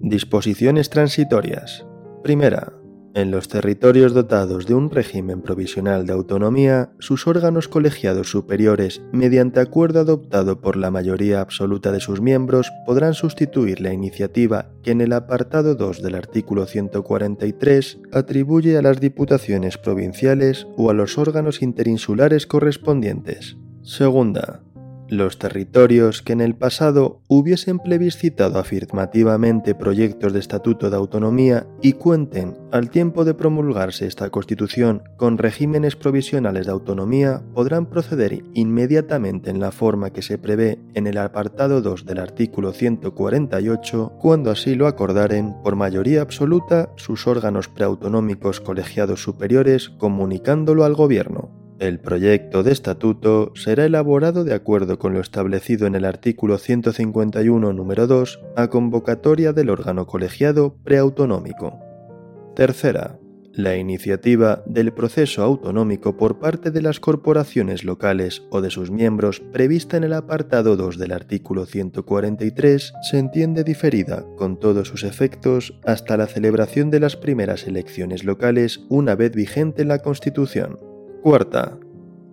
Disposiciones transitorias. Primera. En los territorios dotados de un régimen provisional de autonomía, sus órganos colegiados superiores, mediante acuerdo adoptado por la mayoría absoluta de sus miembros, podrán sustituir la iniciativa que en el apartado 2 del artículo 143 atribuye a las diputaciones provinciales o a los órganos interinsulares correspondientes. Segunda los territorios que en el pasado hubiesen plebiscitado afirmativamente proyectos de estatuto de autonomía y cuenten, al tiempo de promulgarse esta Constitución, con regímenes provisionales de autonomía, podrán proceder inmediatamente en la forma que se prevé en el apartado 2 del artículo 148, cuando así lo acordaren por mayoría absoluta sus órganos preautonómicos colegiados superiores comunicándolo al Gobierno. El proyecto de estatuto será elaborado de acuerdo con lo establecido en el artículo 151 número 2 a convocatoria del órgano colegiado preautonómico. Tercera, la iniciativa del proceso autonómico por parte de las corporaciones locales o de sus miembros prevista en el apartado 2 del artículo 143 se entiende diferida con todos sus efectos hasta la celebración de las primeras elecciones locales una vez vigente la Constitución. Cuarta.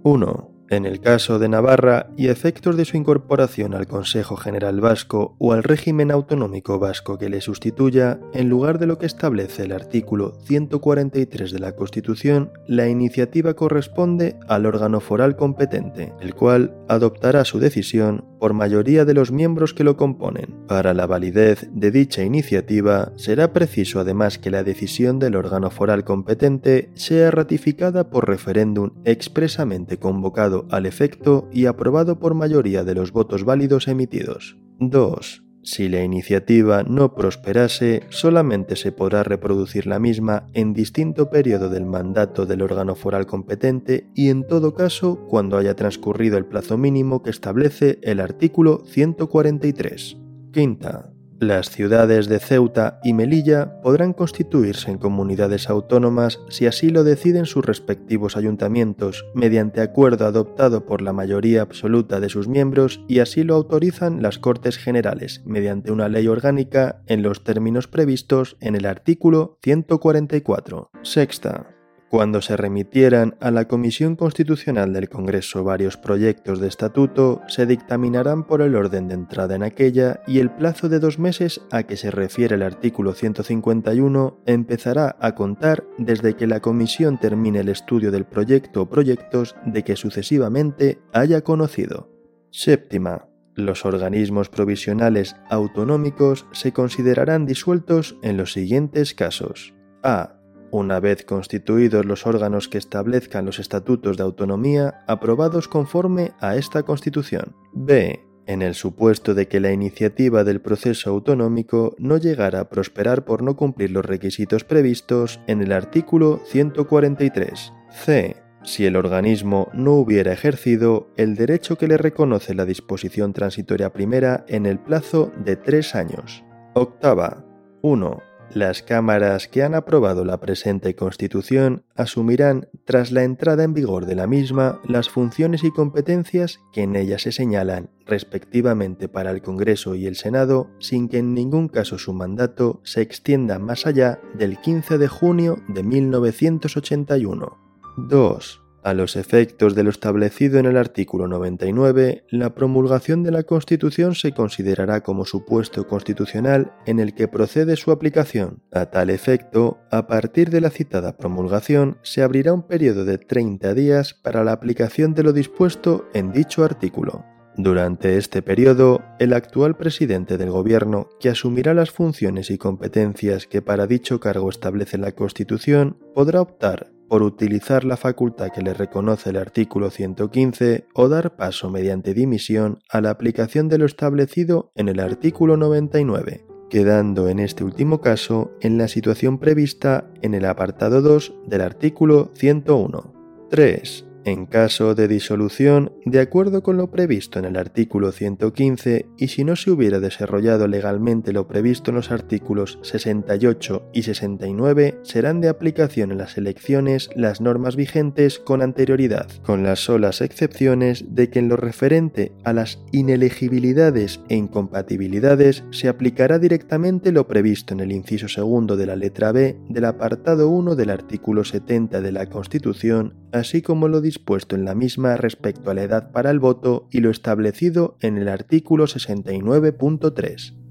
1. En el caso de Navarra y efectos de su incorporación al Consejo General Vasco o al régimen autonómico vasco que le sustituya, en lugar de lo que establece el artículo 143 de la Constitución, la iniciativa corresponde al órgano foral competente, el cual adoptará su decisión por mayoría de los miembros que lo componen. Para la validez de dicha iniciativa, será preciso además que la decisión del órgano foral competente sea ratificada por referéndum expresamente convocado al efecto y aprobado por mayoría de los votos válidos emitidos. 2. Si la iniciativa no prosperase, solamente se podrá reproducir la misma en distinto periodo del mandato del órgano foral competente y en todo caso cuando haya transcurrido el plazo mínimo que establece el artículo 143. Quinta. Las ciudades de Ceuta y Melilla podrán constituirse en comunidades autónomas si así lo deciden sus respectivos ayuntamientos, mediante acuerdo adoptado por la mayoría absoluta de sus miembros y así lo autorizan las Cortes Generales, mediante una ley orgánica en los términos previstos en el artículo 144. Sexta. Cuando se remitieran a la Comisión Constitucional del Congreso varios proyectos de estatuto, se dictaminarán por el orden de entrada en aquella y el plazo de dos meses a que se refiere el artículo 151 empezará a contar desde que la Comisión termine el estudio del proyecto o proyectos de que sucesivamente haya conocido. Séptima. Los organismos provisionales autonómicos se considerarán disueltos en los siguientes casos. A una vez constituidos los órganos que establezcan los estatutos de autonomía aprobados conforme a esta Constitución. B. En el supuesto de que la iniciativa del proceso autonómico no llegara a prosperar por no cumplir los requisitos previstos en el artículo 143. C. Si el organismo no hubiera ejercido el derecho que le reconoce la disposición transitoria primera en el plazo de tres años. Octava. 1 las cámaras que han aprobado la presente Constitución asumirán, tras la entrada en vigor de la misma, las funciones y competencias que en ella se señalan, respectivamente para el Congreso y el Senado, sin que en ningún caso su mandato se extienda más allá del 15 de junio de 1981. 2. A los efectos de lo establecido en el artículo 99, la promulgación de la Constitución se considerará como supuesto constitucional en el que procede su aplicación. A tal efecto, a partir de la citada promulgación, se abrirá un periodo de 30 días para la aplicación de lo dispuesto en dicho artículo. Durante este periodo, el actual presidente del Gobierno, que asumirá las funciones y competencias que para dicho cargo establece la Constitución, podrá optar por utilizar la facultad que le reconoce el artículo 115 o dar paso mediante dimisión a la aplicación de lo establecido en el artículo 99, quedando en este último caso en la situación prevista en el apartado 2 del artículo 101. 3. En caso de disolución, de acuerdo con lo previsto en el artículo 115 y si no se hubiera desarrollado legalmente lo previsto en los artículos 68 y 69, serán de aplicación en las elecciones las normas vigentes con anterioridad, con las solas excepciones de que en lo referente a las inelegibilidades e incompatibilidades se aplicará directamente lo previsto en el inciso segundo de la letra B del apartado 1 del artículo 70 de la Constitución, así como lo dispuesto en la misma respecto a la edad para el voto y lo establecido en el artículo 69.3.